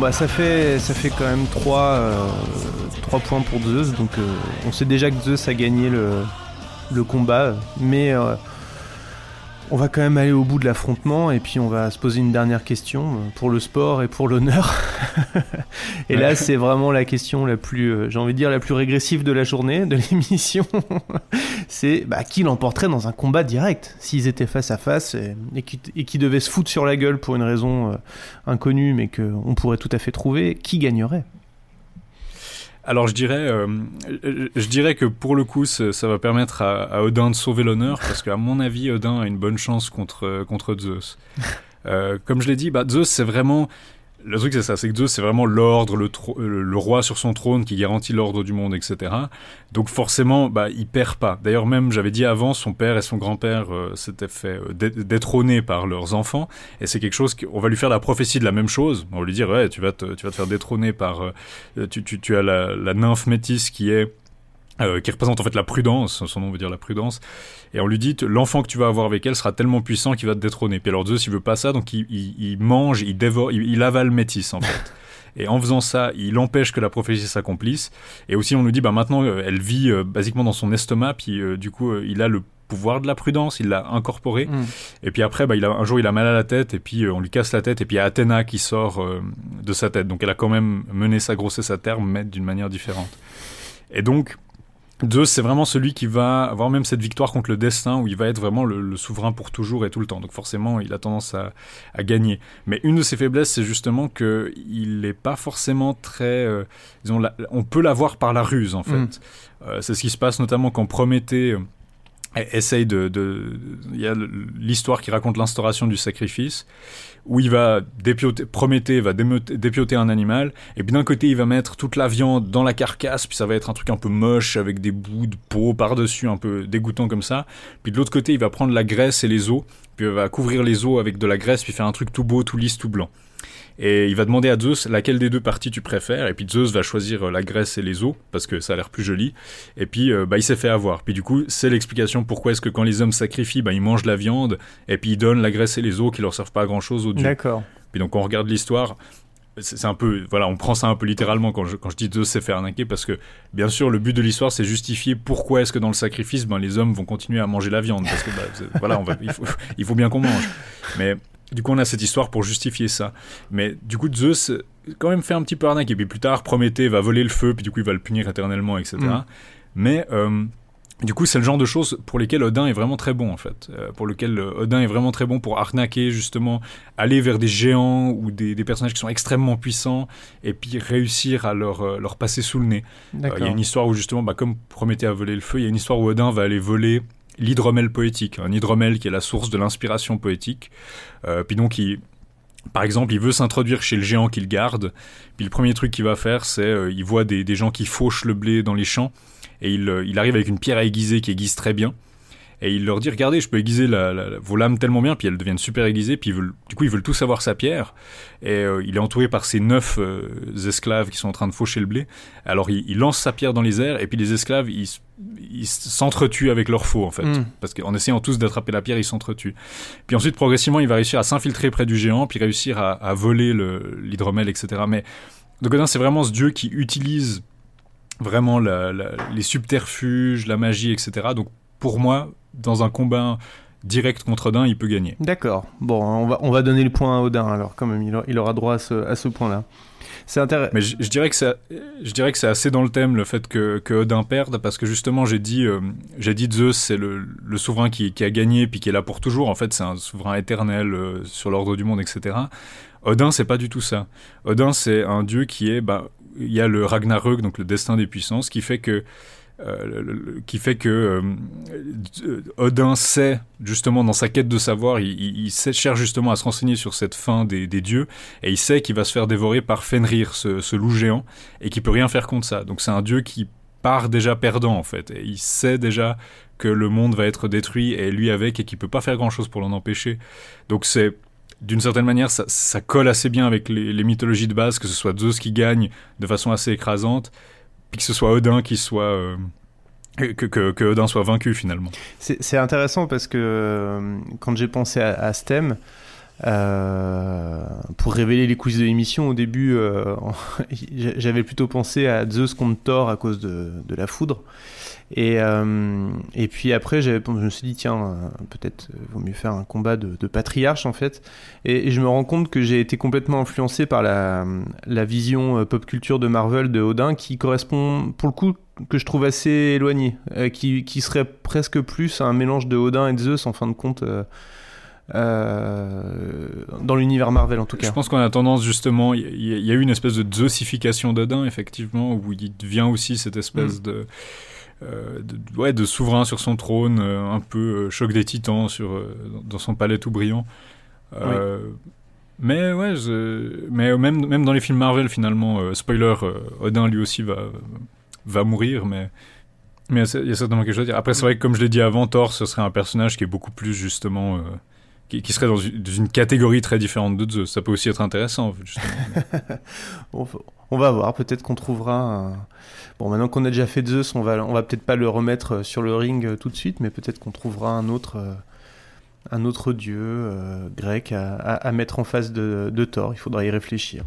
Bah ça fait ça fait quand même 3 points pour Zeus donc euh, on sait déjà que Zeus a gagné le, le combat mais euh, On va quand même aller au bout de l'affrontement et puis on va se poser une dernière question euh, pour le sport et pour l'honneur. et là, c'est vraiment la question la plus, euh, j'ai envie de dire, la plus régressive de la journée, de l'émission. c'est bah, qui l'emporterait dans un combat direct s'ils étaient face à face et, qui, et, qui, devaient se foutre sur la gueule pour une raison euh, inconnue mais qu'on pourrait tout à fait trouver. Qui gagnerait? Alors je dirais, euh, je dirais que pour le coup, ça, va permettre à, Odin de sauver l'honneur, parce qu'à mon avis, Odin a une bonne chance contre, contre Zeus. Euh, comme je l'ai dit, bah, Zeus, c'est vraiment le truc, c'est ça, c'est que Zeus, c'est vraiment l'ordre, le, le, roi sur son trône qui garantit l'ordre du monde, etc. Donc forcément, bah, il perd pas. D'ailleurs, même, j'avais dit avant, son père et son grand-père euh, s'étaient fait euh, détrôner par leurs enfants, et c'est quelque chose qu'on va lui faire la prophétie de la même chose. On va lui dire, ouais, tu vas te, tu vas te faire détrôner par, euh, tu, tu, tu, as la, la nymphe métisse qui est euh, qui représente en fait la prudence, son nom veut dire la prudence, et on lui dit l'enfant que tu vas avoir avec elle sera tellement puissant qu'il va te détrôner. Puis alors Zeus il veut pas ça, donc il, il, mange, il dévore, il, il avale Métis en fait. Et en faisant ça, il empêche que la prophétie s'accomplisse. Et aussi, on nous dit, bah maintenant, euh, elle vit euh, basiquement dans son estomac, puis du coup, il a le pouvoir de la prudence, il l'a incorporé. Mm. Et puis après, bah, il a, un jour, il a mal à la tête, et puis on lui casse la tête, et puis il y a Athéna qui sort de sa tête. Donc elle a quand même mené sa grossesse à terme, mais d'une manière différente. Et donc, Zeus, c'est vraiment celui qui va avoir même cette victoire contre le destin, où il va être vraiment le, souverain pour toujours et tout le temps. Donc forcément, il a tendance à, gagner. Mais une de ses faiblesses, c'est justement qu'il n'est pas forcément très... Euh, disons, on peut l'avoir par la ruse, en fait. Mm. Euh, c'est ce qui se passe notamment quand Prométhée euh, essaye de... Il y a l'histoire qui raconte l'instauration du sacrifice où il va dépioter, Prométhée va dépioter un animal, et puis d'un côté il va mettre toute la viande dans la carcasse, puis ça va être un truc un peu moche avec des bouts de peau par-dessus, un peu dégoûtant comme ça. Puis de l'autre côté il va prendre la graisse et les os, puis il va couvrir les os avec de la graisse, puis faire un truc tout beau, tout lisse, tout blanc. Et il va demander à Zeus laquelle des deux parties tu préfères? Et puis Zeus va choisir euh, la graisse et les os parce que ça a l'air plus joli. Et puis euh, bah, il s'est fait avoir. Puis du coup, c'est l'explication pourquoi est-ce que quand les hommes sacrifient, bah, ils mangent la viande et puis ils donnent la graisse et les os qui leur servent pas à grand chose aux dieux. D'accord. Puis donc on regarde l'histoire. C'est un peu, voilà, on prend ça un peu littéralement quand je, quand je dis Zeus s'est fait arnaquer parce que, bien sûr, le but de l'histoire, c'est justifier pourquoi est-ce que dans le sacrifice, ben, les hommes vont continuer à manger la viande parce que, bah, voilà, on va, il, faut, il faut bien qu'on mange. Mais du coup, on a cette histoire pour justifier ça. Mais du coup, Zeus, quand même, fait un petit peu arnaque. Et puis plus tard, Prométhée va voler le feu, puis du coup, il va le punir éternellement, etc. Mm. Mais euh, du coup, c'est le genre de choses pour lesquelles Odin est vraiment très bon, en fait. Euh, pour lequel euh, Odin est vraiment très bon pour arnaquer, justement, aller vers des géants ou des, personnages qui sont extrêmement puissants, et puis réussir à leur, leur passer sous le nez. Il y a une histoire où, justement, bah, comme Prométhée a volé le feu, il y a une histoire où Odin va aller voler l'hydromel poétique, un hydromel qui est la source de l'inspiration poétique. Euh, puis donc, il, par exemple, il veut s'introduire chez le géant qu'il garde. Puis le premier truc qu'il va faire, c'est euh, il voit des, gens qui fauchent le blé dans les champs et il, euh, il arrive avec une pierre à aiguiser qui aiguise très bien et il leur dit regardez je peux aiguiser la, vos lames tellement bien puis elles deviennent super aiguisées puis du coup ils veulent tous avoir sa pierre. Et euh, il est entouré par ses neuf euh, esclaves qui sont en train de faucher le blé. Alors il, lance sa pierre dans les airs et puis les esclaves ils ils s'entretuent avec leur faux en fait. Mm. parce qu'en essayant tous d'attraper la pierre ils s'entretuent. Puis ensuite progressivement il va réussir à s'infiltrer près du géant puis réussir à, à voler l'hydromel etc mais donc c'est vraiment ce dieu qui utilise vraiment les subterfuges la magie etc donc pour moi dans un combat direct contre Odin, il peut gagner. D'accord. Bon, on va, on va donner le point à Odin alors, quand même, il, aura droit à ce, à ce point-là. C'est intéressant. Mais je, dirais que c'est, je dirais que c'est assez dans le thème le fait que, que Odin perde parce que justement j'ai dit, euh, j'ai dit Zeus c'est le, le souverain qui, qui, a gagné puis qui est là pour toujours. En fait, c'est un souverain éternel euh, sur l'ordre du monde, etc. Odin c'est pas du tout ça. Odin c'est un dieu qui est, bah, il y a le Ragnarök donc le destin des puissances qui fait que euh, qui fait que euh, Odin sait justement dans sa quête de savoir, il, cherche justement à se renseigner sur cette fin des, dieux et il sait qu'il va se faire dévorer par Fenrir, ce, loup géant, et qu'il peut rien faire contre ça. Donc c'est un dieu qui part déjà perdant en fait, et il sait déjà que le monde va être détruit et lui avec et qu'il peut pas faire grand chose pour l'en empêcher. Donc c'est d'une certaine manière, ça, colle assez bien avec les, mythologies de base, que ce soit Zeus qui gagne de façon assez écrasante, puis que ce soit Odin qui soit euh, que, que, Odin soit vaincu finalement. C'est intéressant parce que euh, quand j'ai pensé à, à, ce thème, euh, pour révéler les coulisses de l'émission, au début, j'avais plutôt pensé à Zeus contre Thor à cause de la foudre. Et, euh, et puis après, je me suis dit, tiens, euh, peut-être euh, vaut mieux faire un combat de, de patriarche en fait. Et, je me rends compte que j'ai été complètement influencé par la, la vision pop culture de Marvel de Odin qui correspond pour le coup que je trouve assez éloigné, qui, qui, serait presque plus un mélange de Odin et de Zeus en fin de compte. Euh, dans l'univers Marvel en tout cas. Je pense qu'on a tendance justement, il y, a eu une espèce de Zeusification d'Odin effectivement, où il devient aussi cette espèce mm. de euh, de, ouais, de souverain sur son trône, euh, un peu euh, choc des titans sur, dans son palais tout brillant. Mais ouais, mais même, même dans les films Marvel, finalement, spoiler, Odin lui aussi va, va mourir, mais mais il y a certainement quelque chose à dire. Après, c'est vrai que comme je l'ai dit avant, Thor, ce serait un personnage qui est beaucoup plus justement. qui, qui, serait dans une, catégorie très différente de Zeus. Ça peut aussi être intéressant, justement. on va voir, peut-être qu'on trouvera un Bon, maintenant qu'on a déjà fait Zeus, on va, on peut-être pas le remettre euh, sur le ring euh, tout de suite, mais peut-être qu'on trouvera un autre, euh, un autre dieu grec à, mettre en face de Thor. Il faudra y réfléchir.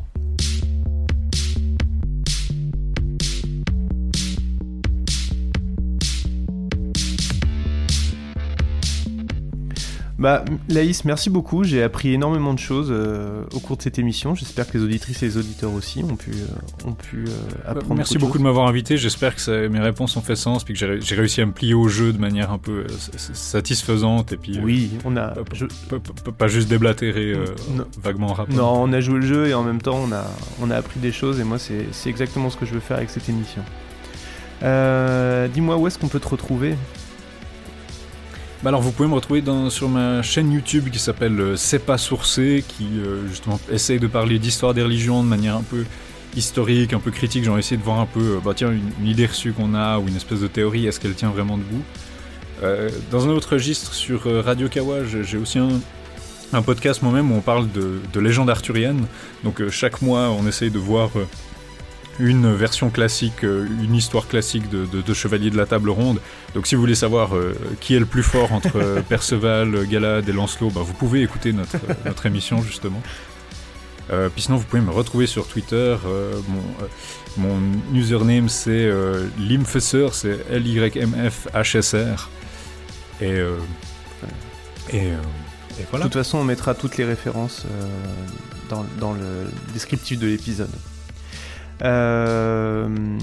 Bah, Laïs, merci beaucoup. J'ai appris énormément de choses euh, au cours de cette émission. J'espère que les auditrices et les auditeurs aussi ont pu, euh, ont pu euh, bah, apprendre. merci beaucoup de m'avoir invité. J'espère que mes réponses ont fait sens, puis que j'ai réussi à me plier au jeu de manière un peu satisfaisante. Et puis, oui, on a. Pas, juste déblatérer vaguement rapide. Non, on a joué le jeu et en même temps, on a, on a appris des choses. Et moi, c'est exactement ce que je veux faire avec cette émission. Dis-moi où est-ce qu'on peut te retrouver? Bah alors vous pouvez me retrouver sur ma chaîne YouTube qui s'appelle euh, C'est pas sourcé, qui euh, justement essaye de parler d'histoire des religions de manière un peu historique, un peu critique. J'ai essayé de voir un peu, euh, bah tiens, une, idée reçue qu'on a ou une espèce de théorie, est-ce qu'elle tient vraiment debout? Dans un autre registre sur Radio Kawa, j'ai aussi un, un podcast moi-même où on parle de, de légendes arthuriennes. Donc chaque mois, on essaye de voir une version classique, euh, une histoire classique de, de, Chevalier de la Table Ronde. Donc si vous voulez savoir euh, qui est le plus fort entre euh, Perceval, Galad et Lancelot, bah, vous pouvez écouter notre, notre émission justement. puis sinon, vous pouvez me retrouver sur Twitter. mon, mon, username, c'est Limfesseur, c'est L-Y-M-F-H-S-R. Et, et, et, voilà. De toute façon, on mettra toutes les références dans, dans le descriptif de l'épisode. Euh,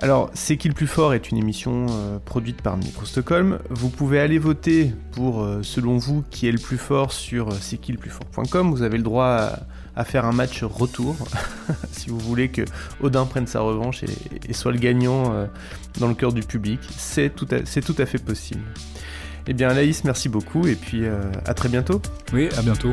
alors, C'est qui le plus fort est une émission euh, produite par Micro Stockholm. Vous pouvez aller voter pour, euh, selon vous, qui est le plus fort sur c'est qui le plus fort.com. Vous avez le droit à, faire un match retour, si vous voulez que Odin prenne sa revanche et, soit le gagnant dans le cœur du public. C'est tout, tout, à fait possible. Eh bien, Laïs, merci beaucoup et puis à très bientôt. Oui, à bientôt.